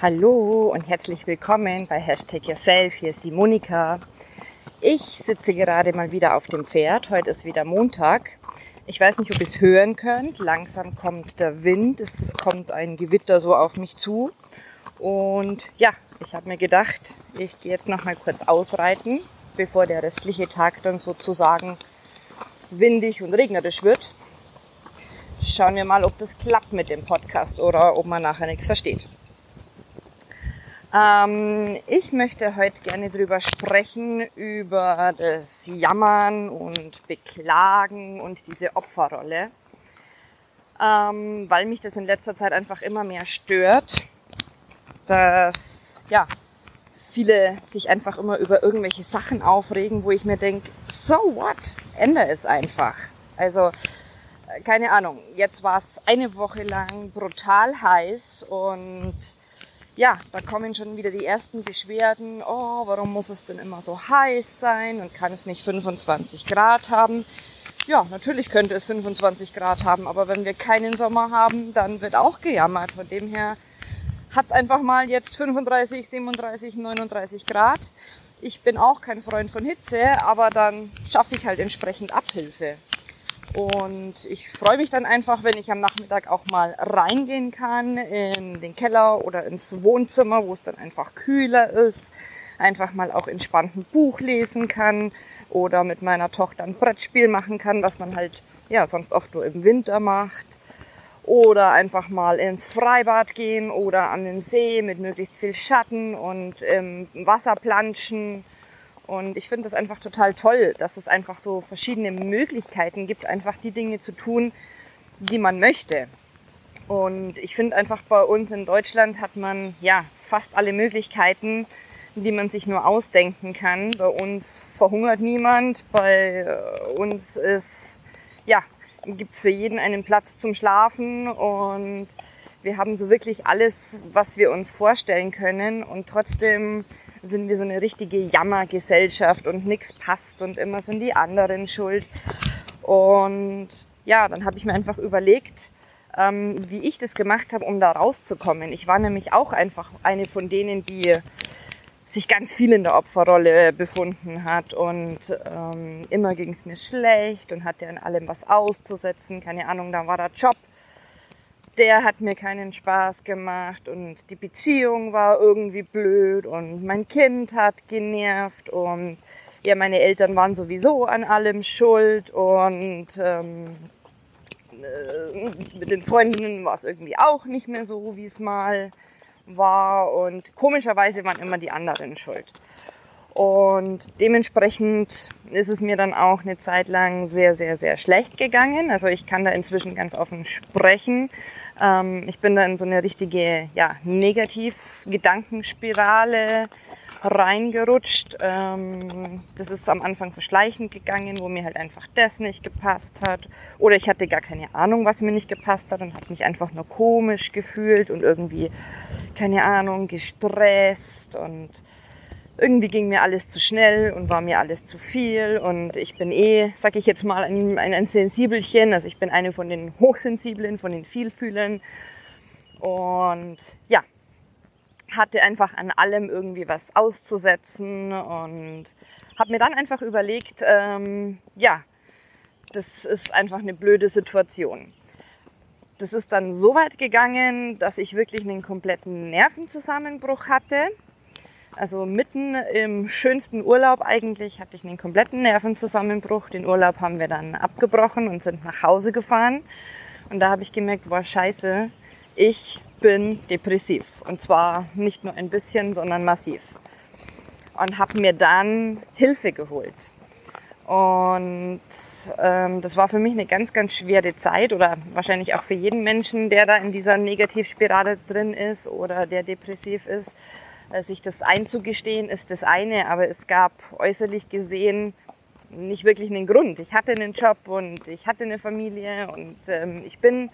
Hallo und herzlich willkommen bei Hashtag Yourself. Hier ist die Monika. Ich sitze gerade mal wieder auf dem Pferd. Heute ist wieder Montag. Ich weiß nicht, ob ihr es hören könnt. Langsam kommt der Wind. Es kommt ein Gewitter so auf mich zu. Und ja, ich habe mir gedacht, ich gehe jetzt noch mal kurz ausreiten, bevor der restliche Tag dann sozusagen windig und regnerisch wird. Schauen wir mal, ob das klappt mit dem Podcast oder ob man nachher nichts versteht. Ähm, ich möchte heute gerne drüber sprechen, über das Jammern und Beklagen und diese Opferrolle, ähm, weil mich das in letzter Zeit einfach immer mehr stört, dass ja viele sich einfach immer über irgendwelche Sachen aufregen, wo ich mir denke, so what, ändere es einfach. Also äh, keine Ahnung, jetzt war es eine Woche lang brutal heiß und ja, da kommen schon wieder die ersten Beschwerden. Oh, warum muss es denn immer so heiß sein und kann es nicht 25 Grad haben? Ja, natürlich könnte es 25 Grad haben, aber wenn wir keinen Sommer haben, dann wird auch gejammert. Von dem her hat es einfach mal jetzt 35, 37, 39 Grad. Ich bin auch kein Freund von Hitze, aber dann schaffe ich halt entsprechend Abhilfe. Und ich freue mich dann einfach, wenn ich am Nachmittag auch mal reingehen kann in den Keller oder ins Wohnzimmer, wo es dann einfach kühler ist. Einfach mal auch entspannt ein Buch lesen kann oder mit meiner Tochter ein Brettspiel machen kann, was man halt ja sonst oft nur im Winter macht. Oder einfach mal ins Freibad gehen oder an den See mit möglichst viel Schatten und im Wasser planschen und ich finde das einfach total toll, dass es einfach so verschiedene Möglichkeiten gibt, einfach die Dinge zu tun, die man möchte. Und ich finde einfach bei uns in Deutschland hat man ja fast alle Möglichkeiten, die man sich nur ausdenken kann. Bei uns verhungert niemand, bei äh, uns ist ja gibt's für jeden einen Platz zum Schlafen und wir haben so wirklich alles, was wir uns vorstellen können und trotzdem sind wir so eine richtige Jammergesellschaft und nichts passt und immer sind die anderen schuld. Und ja, dann habe ich mir einfach überlegt, ähm, wie ich das gemacht habe, um da rauszukommen. Ich war nämlich auch einfach eine von denen, die sich ganz viel in der Opferrolle befunden hat und ähm, immer ging es mir schlecht und hatte an allem was auszusetzen. Keine Ahnung, da war der Job der hat mir keinen Spaß gemacht und die Beziehung war irgendwie blöd und mein Kind hat genervt und ja, meine Eltern waren sowieso an allem schuld und ähm, äh, mit den Freundinnen war es irgendwie auch nicht mehr so, wie es mal war und komischerweise waren immer die anderen schuld. Und dementsprechend ist es mir dann auch eine Zeit lang sehr, sehr, sehr schlecht gegangen. Also ich kann da inzwischen ganz offen sprechen. Ähm, ich bin da in so eine richtige ja, Negativ-Gedankenspirale reingerutscht. Ähm, das ist am Anfang so schleichend gegangen, wo mir halt einfach das nicht gepasst hat. Oder ich hatte gar keine Ahnung, was mir nicht gepasst hat und habe mich einfach nur komisch gefühlt und irgendwie, keine Ahnung, gestresst und irgendwie ging mir alles zu schnell und war mir alles zu viel und ich bin eh, sag ich jetzt mal, ein, ein, ein Sensibelchen, also ich bin eine von den Hochsensiblen, von den Vielfühlern. Und ja, hatte einfach an allem irgendwie was auszusetzen und habe mir dann einfach überlegt, ähm, ja, das ist einfach eine blöde Situation. Das ist dann so weit gegangen, dass ich wirklich einen kompletten Nervenzusammenbruch hatte also mitten im schönsten Urlaub eigentlich hatte ich einen kompletten Nervenzusammenbruch. Den Urlaub haben wir dann abgebrochen und sind nach Hause gefahren. Und da habe ich gemerkt, boah, scheiße, ich bin depressiv. Und zwar nicht nur ein bisschen, sondern massiv. Und habe mir dann Hilfe geholt. Und ähm, das war für mich eine ganz, ganz schwere Zeit oder wahrscheinlich auch für jeden Menschen, der da in dieser Negativspirale drin ist oder der depressiv ist. Äh, sich das einzugestehen ist das eine, aber es gab äußerlich gesehen nicht wirklich einen Grund. Ich hatte einen Job und ich hatte eine Familie und ähm, ich bin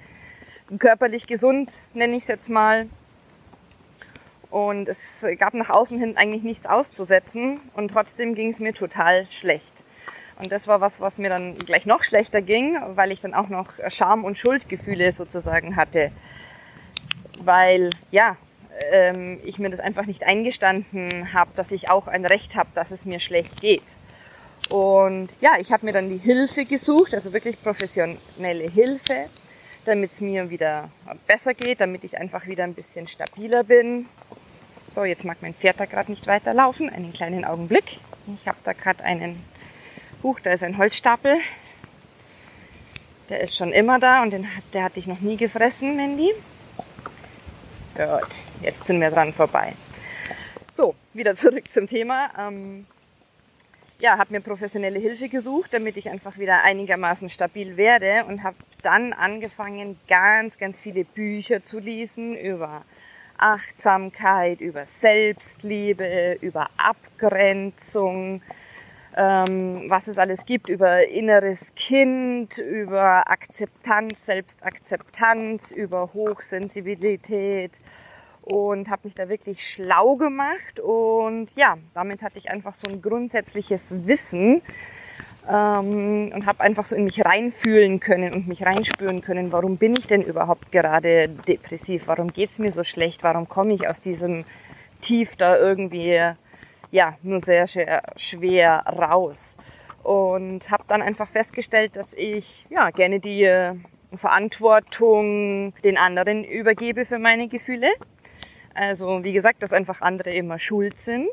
körperlich gesund, nenne ich es jetzt mal. Und es gab nach außen hin eigentlich nichts auszusetzen und trotzdem ging es mir total schlecht. Und das war was, was mir dann gleich noch schlechter ging, weil ich dann auch noch Scham- und Schuldgefühle sozusagen hatte. Weil, ja, ähm, ich mir das einfach nicht eingestanden habe, dass ich auch ein Recht habe, dass es mir schlecht geht. Und ja, ich habe mir dann die Hilfe gesucht, also wirklich professionelle Hilfe, damit es mir wieder besser geht, damit ich einfach wieder ein bisschen stabiler bin. So, jetzt mag mein Pferd da gerade nicht weiterlaufen. Einen kleinen Augenblick. Ich habe da gerade einen Huch, da ist ein Holzstapel. Der ist schon immer da und den, der hat dich noch nie gefressen, Mandy. Gut, jetzt sind wir dran vorbei. So, wieder zurück zum Thema. Ähm, ja, habe mir professionelle Hilfe gesucht, damit ich einfach wieder einigermaßen stabil werde und habe dann angefangen, ganz, ganz viele Bücher zu lesen über Achtsamkeit, über Selbstliebe, über Abgrenzung, ähm, was es alles gibt über inneres Kind, über Akzeptanz, Selbstakzeptanz, über Hochsensibilität. Und habe mich da wirklich schlau gemacht. Und ja, damit hatte ich einfach so ein grundsätzliches Wissen ähm, und habe einfach so in mich reinfühlen können und mich reinspüren können, warum bin ich denn überhaupt gerade depressiv, warum geht's mir so schlecht, warum komme ich aus diesem Tief da irgendwie ja, nur sehr, sehr schwer raus. Und habe dann einfach festgestellt, dass ich ja gerne die äh, Verantwortung den anderen übergebe für meine Gefühle. Also wie gesagt, dass einfach andere immer schuld sind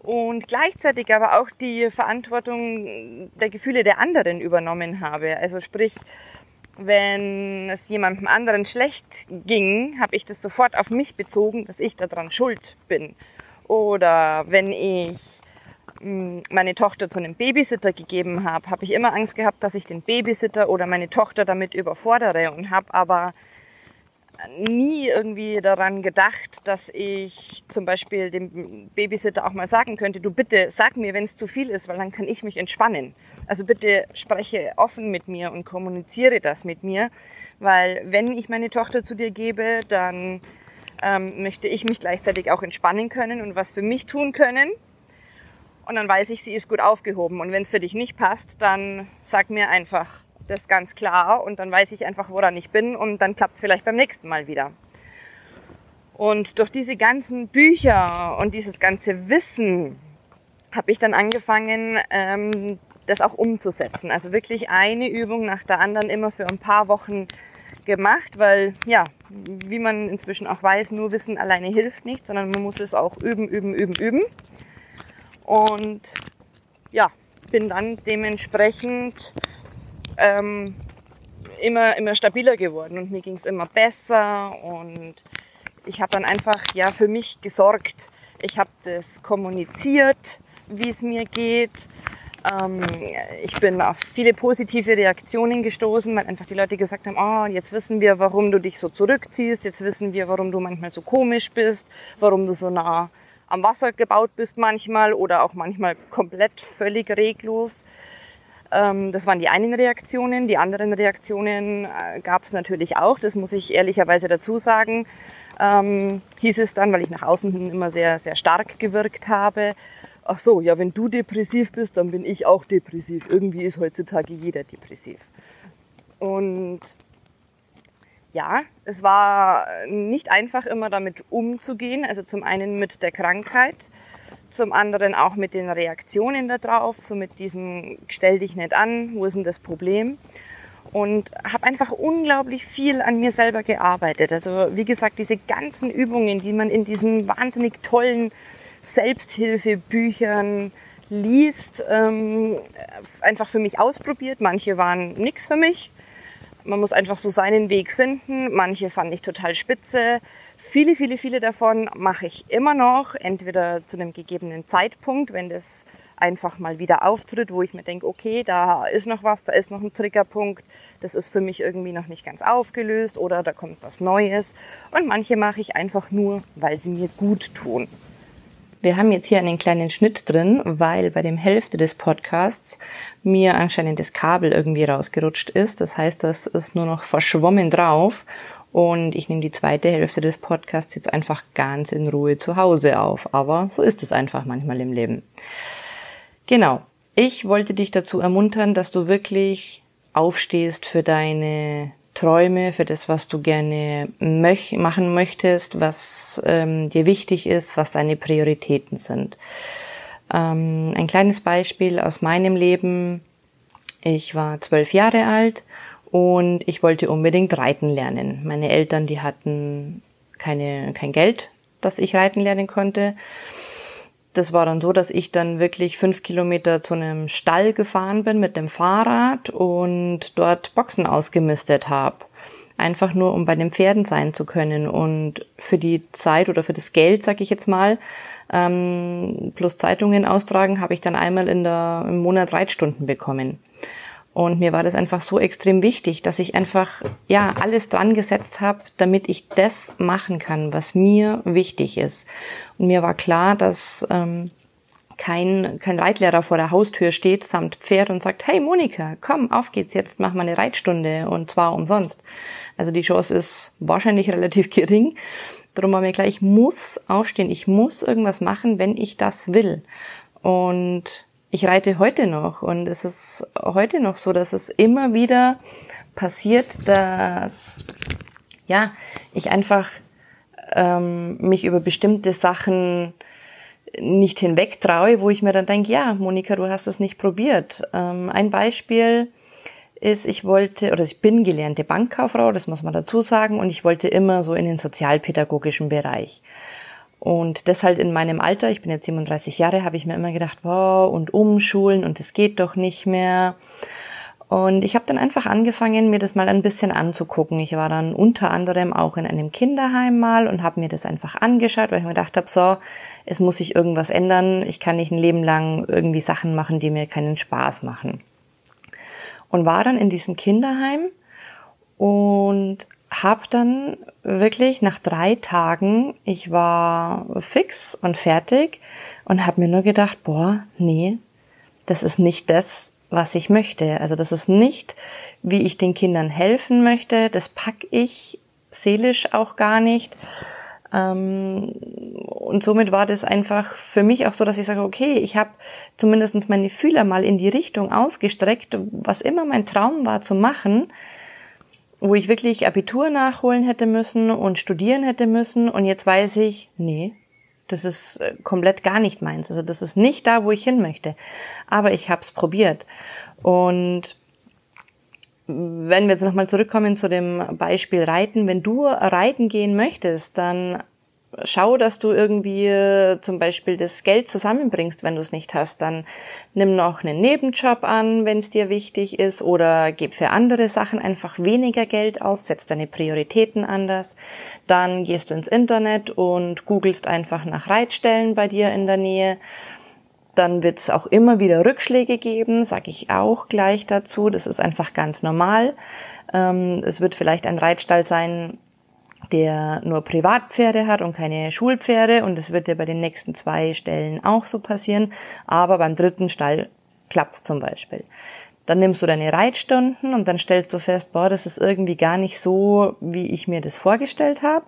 und gleichzeitig aber auch die Verantwortung der Gefühle der anderen übernommen habe. Also sprich, wenn es jemandem anderen schlecht ging, habe ich das sofort auf mich bezogen, dass ich daran schuld bin. Oder wenn ich hm, meine Tochter zu einem Babysitter gegeben habe, habe ich immer Angst gehabt, dass ich den Babysitter oder meine Tochter damit überfordere und habe aber nie irgendwie daran gedacht, dass ich zum Beispiel dem Babysitter auch mal sagen könnte, du bitte sag mir, wenn es zu viel ist, weil dann kann ich mich entspannen. Also bitte spreche offen mit mir und kommuniziere das mit mir, weil wenn ich meine Tochter zu dir gebe, dann ähm, möchte ich mich gleichzeitig auch entspannen können und was für mich tun können. Und dann weiß ich, sie ist gut aufgehoben. Und wenn es für dich nicht passt, dann sag mir einfach das ganz klar und dann weiß ich einfach, woran ich bin und dann klappt es vielleicht beim nächsten Mal wieder. Und durch diese ganzen Bücher und dieses ganze Wissen habe ich dann angefangen, ähm, das auch umzusetzen. Also wirklich eine Übung nach der anderen immer für ein paar Wochen gemacht, weil ja, wie man inzwischen auch weiß, nur Wissen alleine hilft nicht, sondern man muss es auch üben, üben, üben, üben. Und ja, bin dann dementsprechend ähm, immer, immer stabiler geworden und mir ging es immer besser und ich habe dann einfach ja für mich gesorgt. Ich habe das kommuniziert, wie es mir geht ähm, ich bin auf viele positive Reaktionen gestoßen, weil einfach die Leute gesagt haben, oh, jetzt wissen wir, warum du dich so zurückziehst, jetzt wissen wir, warum du manchmal so komisch bist, warum du so nah am Wasser gebaut bist manchmal oder auch manchmal komplett völlig reglos. Ähm, das waren die einen Reaktionen. Die anderen Reaktionen äh, gab es natürlich auch, das muss ich ehrlicherweise dazu sagen. Ähm, hieß es dann, weil ich nach außen hin immer sehr, sehr stark gewirkt habe, ach so, ja, wenn du depressiv bist, dann bin ich auch depressiv. Irgendwie ist heutzutage jeder depressiv. Und ja, es war nicht einfach immer damit umzugehen. Also zum einen mit der Krankheit, zum anderen auch mit den Reaktionen darauf, so mit diesem stell dich nicht an, wo ist denn das Problem? Und habe einfach unglaublich viel an mir selber gearbeitet. Also wie gesagt, diese ganzen Übungen, die man in diesen wahnsinnig tollen Selbsthilfebüchern liest, ähm, einfach für mich ausprobiert. Manche waren nix für mich. Man muss einfach so seinen Weg finden. Manche fand ich total spitze. Viele, viele, viele davon mache ich immer noch, entweder zu einem gegebenen Zeitpunkt, wenn das einfach mal wieder auftritt, wo ich mir denke, okay, da ist noch was, da ist noch ein Triggerpunkt, das ist für mich irgendwie noch nicht ganz aufgelöst oder da kommt was Neues. Und manche mache ich einfach nur, weil sie mir gut tun. Wir haben jetzt hier einen kleinen Schnitt drin, weil bei dem Hälfte des Podcasts mir anscheinend das Kabel irgendwie rausgerutscht ist. Das heißt, das ist nur noch verschwommen drauf. Und ich nehme die zweite Hälfte des Podcasts jetzt einfach ganz in Ruhe zu Hause auf. Aber so ist es einfach manchmal im Leben. Genau. Ich wollte dich dazu ermuntern, dass du wirklich aufstehst für deine Träume, für das, was du gerne möch machen möchtest, was ähm, dir wichtig ist, was deine Prioritäten sind. Ähm, ein kleines Beispiel aus meinem Leben. Ich war zwölf Jahre alt und ich wollte unbedingt reiten lernen. Meine Eltern, die hatten keine, kein Geld, dass ich reiten lernen konnte das war dann so, dass ich dann wirklich fünf Kilometer zu einem Stall gefahren bin mit dem Fahrrad und dort Boxen ausgemistet habe. Einfach nur, um bei den Pferden sein zu können. Und für die Zeit oder für das Geld, sag ich jetzt mal, ähm, plus Zeitungen austragen, habe ich dann einmal in der, im Monat Reitstunden bekommen. Und mir war das einfach so extrem wichtig, dass ich einfach ja alles dran gesetzt habe, damit ich das machen kann, was mir wichtig ist. Und mir war klar, dass ähm, kein, kein Reitlehrer vor der Haustür steht samt Pferd und sagt, hey Monika, komm, auf geht's, jetzt mach mal eine Reitstunde und zwar umsonst. Also die Chance ist wahrscheinlich relativ gering. Darum war mir klar, ich muss aufstehen, ich muss irgendwas machen, wenn ich das will. Und ich reite heute noch und es ist heute noch so, dass es immer wieder passiert, dass ja ich einfach ähm, mich über bestimmte Sachen nicht hinweg traue, wo ich mir dann denke, ja, Monika, du hast es nicht probiert. Ähm, ein Beispiel ist, ich wollte, oder ich bin gelernte Bankkauffrau, das muss man dazu sagen, und ich wollte immer so in den sozialpädagogischen Bereich. Und das halt in meinem Alter, ich bin jetzt 37 Jahre, habe ich mir immer gedacht, wow, und umschulen und es geht doch nicht mehr. Und ich habe dann einfach angefangen, mir das mal ein bisschen anzugucken. Ich war dann unter anderem auch in einem Kinderheim mal und habe mir das einfach angeschaut, weil ich mir gedacht habe, so, es muss sich irgendwas ändern. Ich kann nicht ein Leben lang irgendwie Sachen machen, die mir keinen Spaß machen. Und war dann in diesem Kinderheim und habe dann wirklich nach drei Tagen, ich war fix und fertig und habe mir nur gedacht, boah, nee, das ist nicht das, was ich möchte. Also das ist nicht, wie ich den Kindern helfen möchte. Das pack ich seelisch auch gar nicht. Ähm, und somit war das einfach für mich auch so, dass ich sage, okay, ich habe zumindest meine Fühler mal in die Richtung ausgestreckt, was immer mein Traum war zu machen wo ich wirklich Abitur nachholen hätte müssen und studieren hätte müssen und jetzt weiß ich, nee, das ist äh, komplett gar nicht meins. Also das ist nicht da, wo ich hin möchte. Aber ich habe es probiert. Und wenn wir jetzt nochmal zurückkommen zu dem Beispiel Reiten, wenn du reiten gehen möchtest, dann schau, dass du irgendwie äh, zum Beispiel das Geld zusammenbringst, wenn du es nicht hast. Dann nimm noch einen Nebenjob an, wenn es dir wichtig ist, oder gib für andere Sachen einfach weniger Geld aus, setz deine Prioritäten anders. Dann gehst du ins Internet und googelst einfach nach Reitstellen bei dir in der Nähe. Dann wird es auch immer wieder Rückschläge geben, sage ich auch gleich dazu. Das ist einfach ganz normal. Ähm, es wird vielleicht ein Reitstall sein, der nur Privatpferde hat und keine Schulpferde und das wird ja bei den nächsten zwei Stellen auch so passieren, aber beim dritten Stall klappt's zum Beispiel. Dann nimmst du deine Reitstunden und dann stellst du fest, boah, das ist irgendwie gar nicht so, wie ich mir das vorgestellt habe.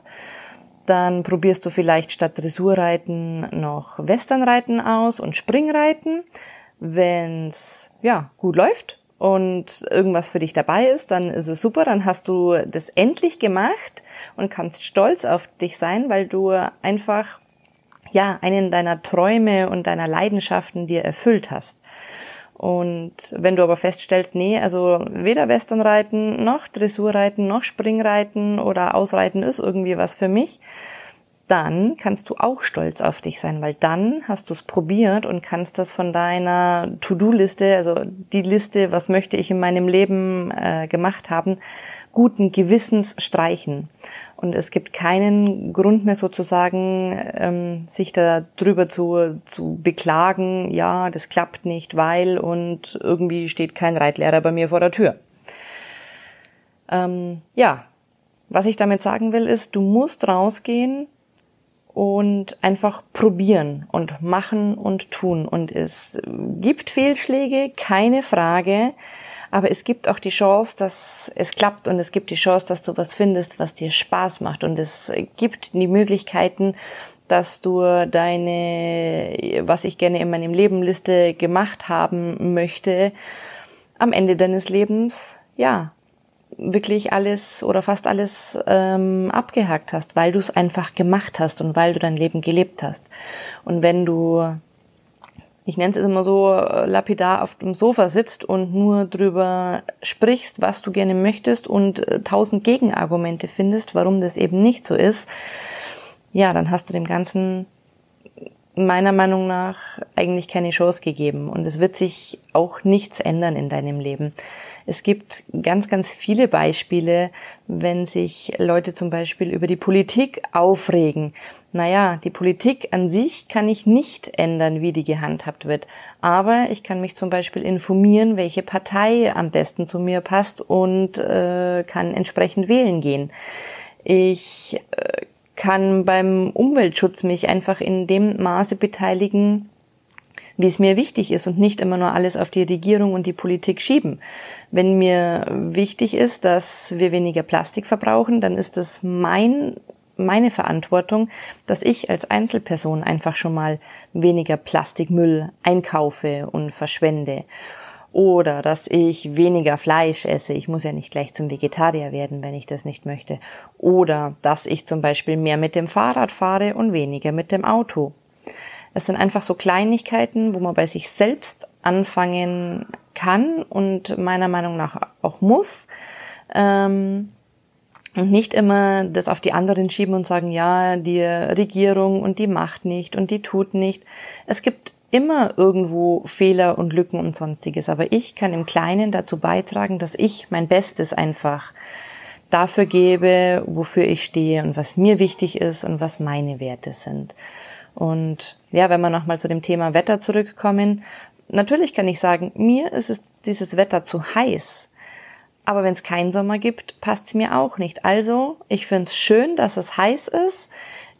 Dann probierst du vielleicht statt Dressurreiten noch Westernreiten aus und Springreiten. Wenn's ja gut läuft, und irgendwas für dich dabei ist, dann ist es super, dann hast du das endlich gemacht und kannst stolz auf dich sein, weil du einfach ja einen deiner Träume und deiner Leidenschaften dir erfüllt hast. Und wenn du aber feststellst, nee, also weder Westernreiten noch Dressurreiten noch Springreiten oder Ausreiten ist irgendwie was für mich, dann kannst du auch stolz auf dich sein, weil dann hast du es probiert und kannst das von deiner To-Do-Liste, also die Liste, was möchte ich in meinem Leben äh, gemacht haben, guten Gewissens streichen. Und es gibt keinen Grund mehr sozusagen, ähm, sich da drüber zu, zu beklagen, ja, das klappt nicht, weil und irgendwie steht kein Reitlehrer bei mir vor der Tür. Ähm, ja, was ich damit sagen will, ist, du musst rausgehen und einfach probieren und machen und tun. Und es gibt Fehlschläge, keine Frage. Aber es gibt auch die Chance, dass es klappt und es gibt die Chance, dass du was findest, was dir Spaß macht. Und es gibt die Möglichkeiten, dass du deine, was ich gerne in meinem Leben Liste gemacht haben möchte, am Ende deines Lebens, ja, wirklich alles oder fast alles ähm, abgehakt hast, weil du es einfach gemacht hast und weil du dein Leben gelebt hast. Und wenn du, ich nenne es immer so, äh, lapidar auf dem Sofa sitzt und nur drüber sprichst, was du gerne möchtest und äh, tausend Gegenargumente findest, warum das eben nicht so ist, ja, dann hast du dem Ganzen meiner Meinung nach eigentlich keine Chance gegeben und es wird sich auch nichts ändern in deinem Leben. Es gibt ganz, ganz viele Beispiele, wenn sich Leute zum Beispiel über die Politik aufregen. Naja, die Politik an sich kann ich nicht ändern, wie die gehandhabt wird. Aber ich kann mich zum Beispiel informieren, welche Partei am besten zu mir passt und äh, kann entsprechend wählen gehen. Ich äh, kann beim Umweltschutz mich einfach in dem Maße beteiligen, wie es mir wichtig ist und nicht immer nur alles auf die Regierung und die Politik schieben. Wenn mir wichtig ist, dass wir weniger Plastik verbrauchen, dann ist es mein meine Verantwortung, dass ich als Einzelperson einfach schon mal weniger Plastikmüll einkaufe und verschwende. Oder dass ich weniger Fleisch esse. Ich muss ja nicht gleich zum Vegetarier werden, wenn ich das nicht möchte. Oder dass ich zum Beispiel mehr mit dem Fahrrad fahre und weniger mit dem Auto. Es sind einfach so Kleinigkeiten, wo man bei sich selbst anfangen kann und meiner Meinung nach auch muss. Ähm, und nicht immer das auf die anderen schieben und sagen, ja, die Regierung und die macht nicht und die tut nicht. Es gibt immer irgendwo Fehler und Lücken und sonstiges, aber ich kann im Kleinen dazu beitragen, dass ich mein Bestes einfach dafür gebe, wofür ich stehe und was mir wichtig ist und was meine Werte sind. Und ja, wenn wir nochmal zu dem Thema Wetter zurückkommen, natürlich kann ich sagen, mir ist es dieses Wetter zu heiß. Aber wenn es keinen Sommer gibt, passt es mir auch nicht. Also, ich finde es schön, dass es heiß ist.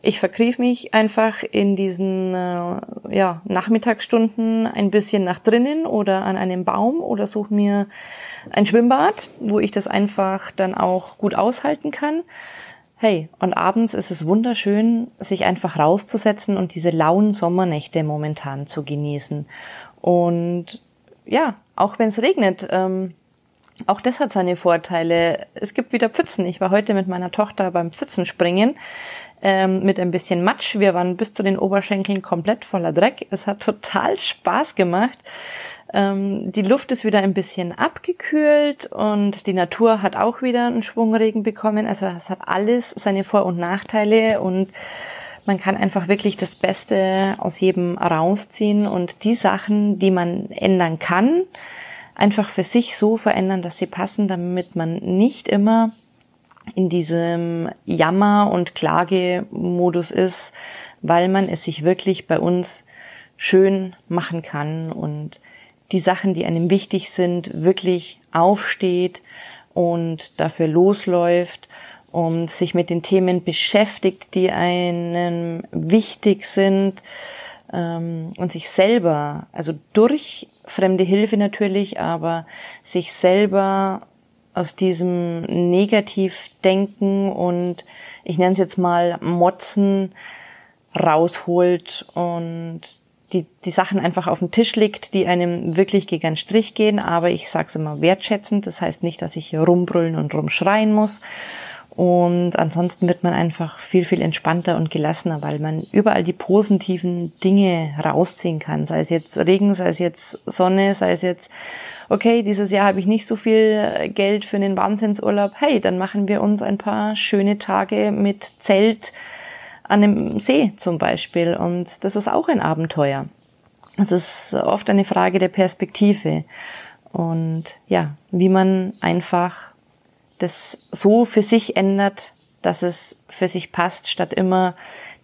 Ich verkrief mich einfach in diesen äh, ja, Nachmittagsstunden ein bisschen nach drinnen oder an einem Baum oder suche mir ein Schwimmbad, wo ich das einfach dann auch gut aushalten kann. Hey, und abends ist es wunderschön, sich einfach rauszusetzen und diese lauen Sommernächte momentan zu genießen. Und ja, auch wenn es regnet, ähm, auch das hat seine Vorteile. Es gibt wieder Pfützen. Ich war heute mit meiner Tochter beim Pfützenspringen ähm, mit ein bisschen Matsch. Wir waren bis zu den Oberschenkeln komplett voller Dreck. Es hat total Spaß gemacht. Ähm, die Luft ist wieder ein bisschen abgekühlt und die Natur hat auch wieder einen Schwungregen bekommen. Also es hat alles seine Vor- und Nachteile und man kann einfach wirklich das Beste aus jedem rausziehen und die Sachen, die man ändern kann, einfach für sich so verändern, dass sie passen, damit man nicht immer in diesem Jammer- und Klagemodus ist, weil man es sich wirklich bei uns schön machen kann und die Sachen, die einem wichtig sind, wirklich aufsteht und dafür losläuft und sich mit den Themen beschäftigt, die einem wichtig sind ähm, und sich selber, also durch fremde Hilfe natürlich, aber sich selber aus diesem Negativdenken und ich nenne es jetzt mal Motzen rausholt und die, die Sachen einfach auf den Tisch legt, die einem wirklich gegen einen Strich gehen, aber ich sage es immer wertschätzend. Das heißt nicht, dass ich hier rumbrüllen und rumschreien muss. Und ansonsten wird man einfach viel, viel entspannter und gelassener, weil man überall die positiven Dinge rausziehen kann. Sei es jetzt Regen, sei es jetzt Sonne, sei es jetzt, okay, dieses Jahr habe ich nicht so viel Geld für einen Wahnsinnsurlaub. Hey, dann machen wir uns ein paar schöne Tage mit Zelt, an einem See zum Beispiel. Und das ist auch ein Abenteuer. Es ist oft eine Frage der Perspektive. Und ja, wie man einfach das so für sich ändert, dass es für sich passt, statt immer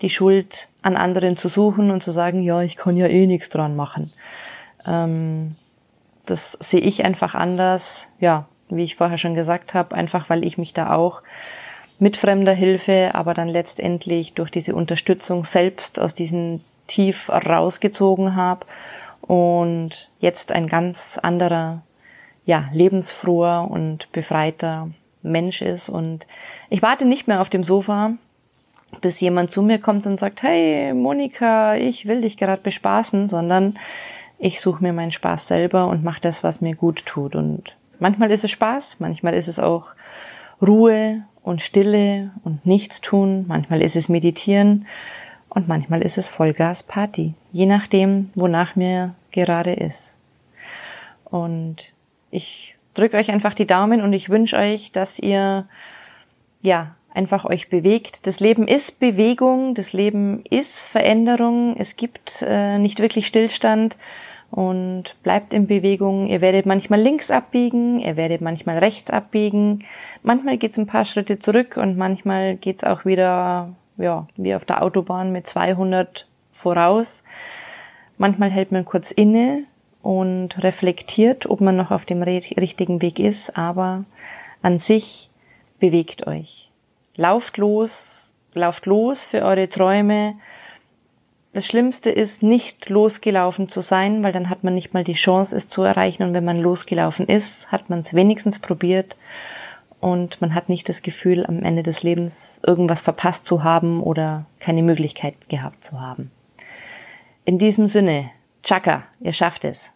die Schuld an anderen zu suchen und zu sagen, ja, ich kann ja eh nichts dran machen. Ähm, das sehe ich einfach anders, ja, wie ich vorher schon gesagt habe, einfach weil ich mich da auch mit fremder Hilfe, aber dann letztendlich durch diese Unterstützung selbst aus diesem Tief rausgezogen habe und jetzt ein ganz anderer, ja, lebensfroher und befreiter Mensch ist. Und ich warte nicht mehr auf dem Sofa, bis jemand zu mir kommt und sagt, hey Monika, ich will dich gerade bespaßen, sondern ich suche mir meinen Spaß selber und mache das, was mir gut tut. Und manchmal ist es Spaß, manchmal ist es auch Ruhe und Stille und nichts tun, manchmal ist es Meditieren und manchmal ist es Vollgas Party, je nachdem, wonach mir gerade ist. Und ich drücke euch einfach die Daumen und ich wünsche euch, dass ihr ja einfach euch bewegt. Das Leben ist Bewegung, das Leben ist Veränderung. Es gibt äh, nicht wirklich Stillstand und bleibt in Bewegung. Ihr werdet manchmal links abbiegen, ihr werdet manchmal rechts abbiegen. Manchmal geht's ein paar Schritte zurück und manchmal geht's auch wieder ja, wie auf der Autobahn mit 200 voraus. Manchmal hält man kurz inne und reflektiert, ob man noch auf dem richtigen Weg ist, aber an sich bewegt euch. Lauft los, lauft los für eure Träume. Das Schlimmste ist, nicht losgelaufen zu sein, weil dann hat man nicht mal die Chance, es zu erreichen. Und wenn man losgelaufen ist, hat man es wenigstens probiert und man hat nicht das Gefühl, am Ende des Lebens irgendwas verpasst zu haben oder keine Möglichkeit gehabt zu haben. In diesem Sinne, Chaka, ihr schafft es.